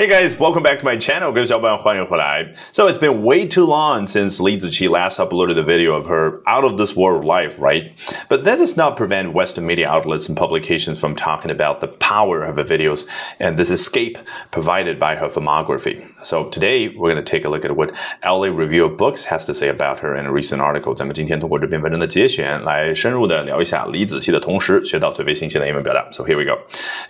Hey guys, welcome back to my channel. 各位小伙伴欢迎回来. So it's been way too long since Li Ziqi last uploaded the video of her out of this world life, right? But that does not prevent Western media outlets and publications from talking about the power of her videos and this escape provided by her filmography. So today we're going to take a look at what LA Review of Books has to say about her in a recent article. 咱们今天通过这篇文章的节选来深入的聊一下李子柒的同时，学到最为新鲜的英文表达. So here we go.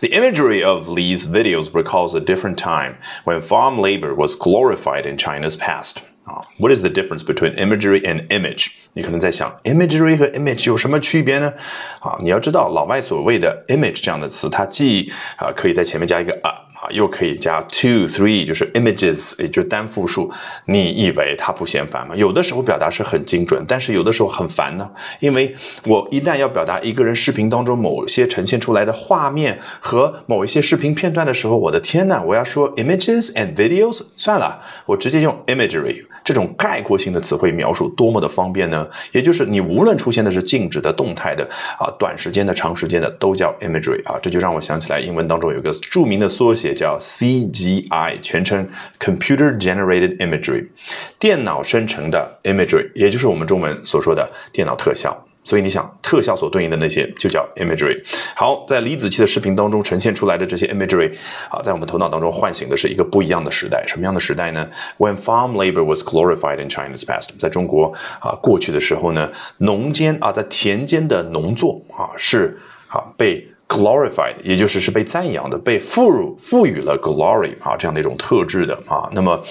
The imagery of Li's videos recalls a different time time when farm labor was glorified in China's past. Uh, what is the difference between imagery and image？你可能在想，imagery 和 image 有什么区别呢？啊，你要知道，老外所谓的 image 这样的词，它既啊可以在前面加一个 a 又可以加 two three，就是 images，也就是单复数。你以为它不嫌烦吗？有的时候表达是很精准，但是有的时候很烦呢。因为我一旦要表达一个人视频当中某些呈现出来的画面和某一些视频片段的时候，我的天呐，我要说 images and videos，算了，我直接用 imagery。这种概括性的词汇描述多么的方便呢？也就是你无论出现的是静止的、动态的啊、短时间的、长时间的，都叫 imagery 啊。这就让我想起来英文当中有个著名的缩写叫 CGI，全称 Computer Generated Imagery，电脑生成的 imagery，也就是我们中文所说的电脑特效。所以你想，特效所对应的那些就叫 imagery。好，在李子柒的视频当中呈现出来的这些 imagery，啊，在我们头脑当中唤醒的是一个不一样的时代。什么样的时代呢？When farm labor was glorified in China's past，在中国啊过去的时候呢，农间啊在田间的农作啊是啊被 glorified，也就是是被赞扬的，被赋予赋予了 glory 啊这样的一种特质的啊。那么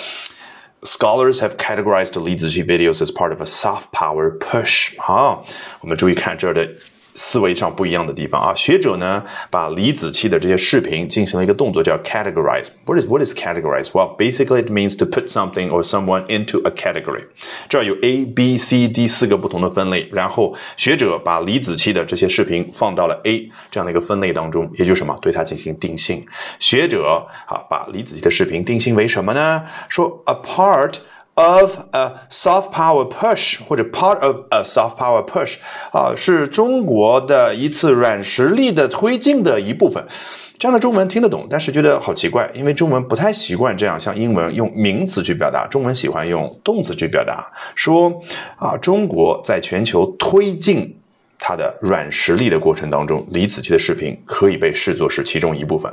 Scholars have categorized the Li Ziqi videos as part of a soft power push。好，我们注意看这儿的 思维上不一样的地方啊。学者呢，把李子柒的这些视频进行了一个动作，叫 categorize。What is what is categorize? Well, basically it means to put something or someone into a category。这儿有 A、B、C、D 四个不同的分类，然后学者把李子柒的这些视频放到了 A 这样的一个分类当中，也就是什么，对它进行定性。学者啊，把李子柒的视频定性为什么呢？说 a part。Of a soft power push 或者 part of a soft power push 啊，是中国的一次软实力的推进的一部分。这样的中文听得懂，但是觉得好奇怪，因为中文不太习惯这样像英文用名词去表达，中文喜欢用动词去表达。说啊，中国在全球推进它的软实力的过程当中，李子柒的视频可以被视作是其中一部分。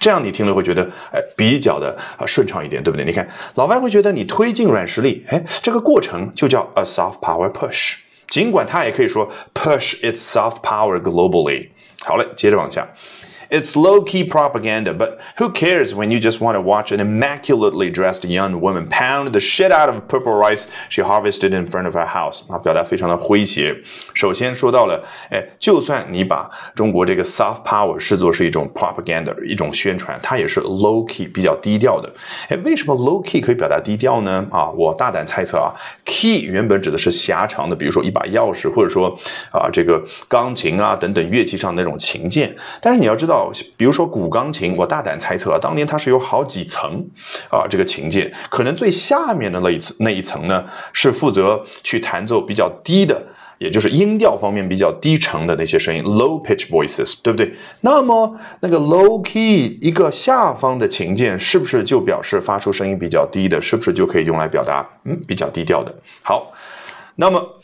这样你听了会觉得，哎，比较的啊顺畅一点，对不对？你看，老外会觉得你推进软实力，哎，这个过程就叫 a soft power push。尽管他也可以说 push its soft power globally。好嘞，接着往下。It's low key propaganda, but who cares when you just want to watch an immaculately dressed young woman pound the shit out of purple rice she harvested in front of her house？啊，表达非常的诙谐。首先说到了，哎，就算你把中国这个 soft power 视作是一种 propaganda，一种宣传，它也是 low key 比较低调的。哎，为什么 low key 可以表达低调呢？啊，我大胆猜测啊，key 原本指的是狭长的，比如说一把钥匙，或者说啊这个钢琴啊等等乐器上那种琴键。但是你要知道。比如说古钢琴，我大胆猜测，当年它是有好几层啊，这个琴键，可能最下面的那一层那一层呢，是负责去弹奏比较低的，也就是音调方面比较低沉的那些声音，low pitch voices，对不对？那么那个 low key 一个下方的琴键，是不是就表示发出声音比较低的？是不是就可以用来表达嗯比较低调的？好，那么。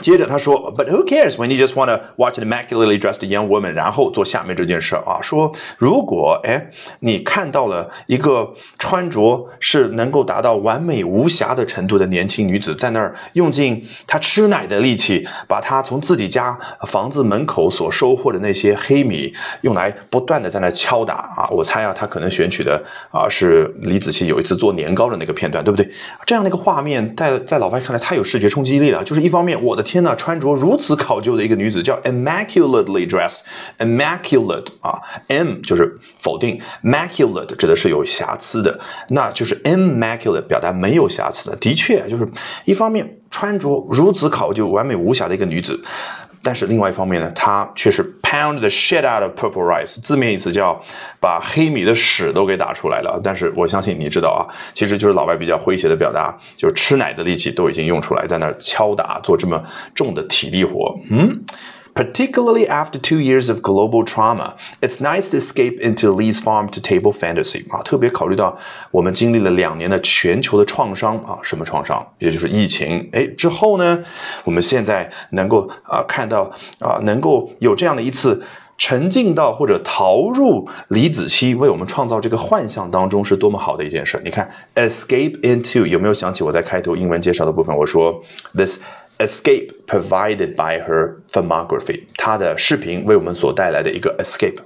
接着他说，But who cares when you just want to watch an immaculately dressed young woman？然后做下面这件事啊，说如果哎你看到了一个穿着是能够达到完美无瑕的程度的年轻女子，在那儿用尽她吃奶的力气，把她从自己家房子门口所收获的那些黑米用来不断的在那敲打啊，我猜啊，她可能选取的啊是李子柒有一次做年糕的那个片段，对不对？这样的一个画面，在在老外看来太有视觉冲击力了，就是一方面我天呐，穿着如此考究的一个女子叫 immaculately dressed，immaculate 啊，m 就是否定，maculate 指的是有瑕疵的，那就是 immaculate 表达没有瑕疵的。的确，就是一方面穿着如此考究、完美无瑕的一个女子，但是另外一方面呢，他却是 pound the shit out of purple rice，字面意思叫把黑米的屎都给打出来了。但是我相信你知道啊，其实就是老外比较诙谐的表达，就是吃奶的力气都已经用出来，在那敲打做这么重的体力活。嗯。Particularly after two years of global trauma, it's nice to escape into Lee's farm-to-table fantasy 啊。特别考虑到我们经历了两年的全球的创伤啊，什么创伤？也就是疫情。哎，之后呢，我们现在能够啊看到啊，能够有这样的一次。沉浸到或者逃入李子柒为我们创造这个幻象当中，是多么好的一件事。你看，escape into 有没有想起我在开头英文介绍的部分？我说，this escape provided by her filmography，她的视频为我们所带来的一个 escape。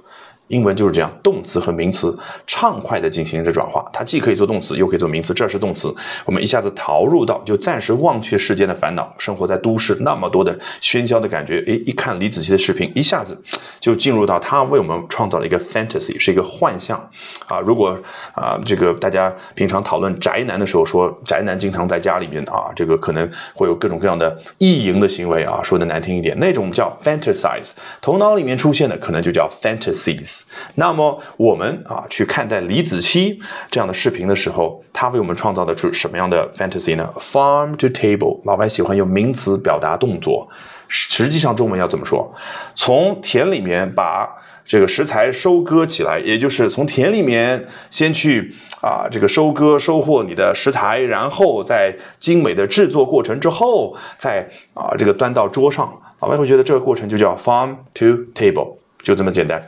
英文就是这样，动词和名词畅快地进行着转化，它既可以做动词，又可以做名词。这是动词，我们一下子逃入到，就暂时忘却世间的烦恼，生活在都市那么多的喧嚣的感觉。诶，一看李子柒的视频，一下子就进入到他为我们创造了一个 fantasy，是一个幻象啊。如果啊，这个大家平常讨论宅男的时候，说宅男经常在家里面啊，这个可能会有各种各样的意淫的行为啊，说的难听一点，那种叫 fantasize，头脑里面出现的可能就叫 fantasies。那么我们啊去看待李子柒这样的视频的时候，他为我们创造的出什么样的 fantasy 呢？Farm to table，老外喜欢用名词表达动作，实际上中文要怎么说？从田里面把这个食材收割起来，也就是从田里面先去啊这个收割收获你的食材，然后在精美的制作过程之后，再啊这个端到桌上，老外会觉得这个过程就叫 farm to table，就这么简单。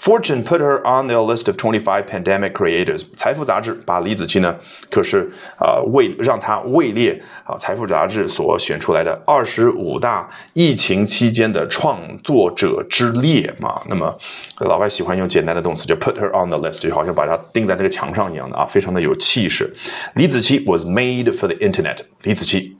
Fortune put her on the list of 25 pandemic creators。财富杂志把李子柒呢，可是啊位让她位列啊财富杂志所选出来的二十五大疫情期间的创作者之列嘛。那么老外喜欢用简单的动词，就 put her on the list，就好像把它钉在那个墙上一样的啊，非常的有气势。李子柒 was made for the internet。李子柒。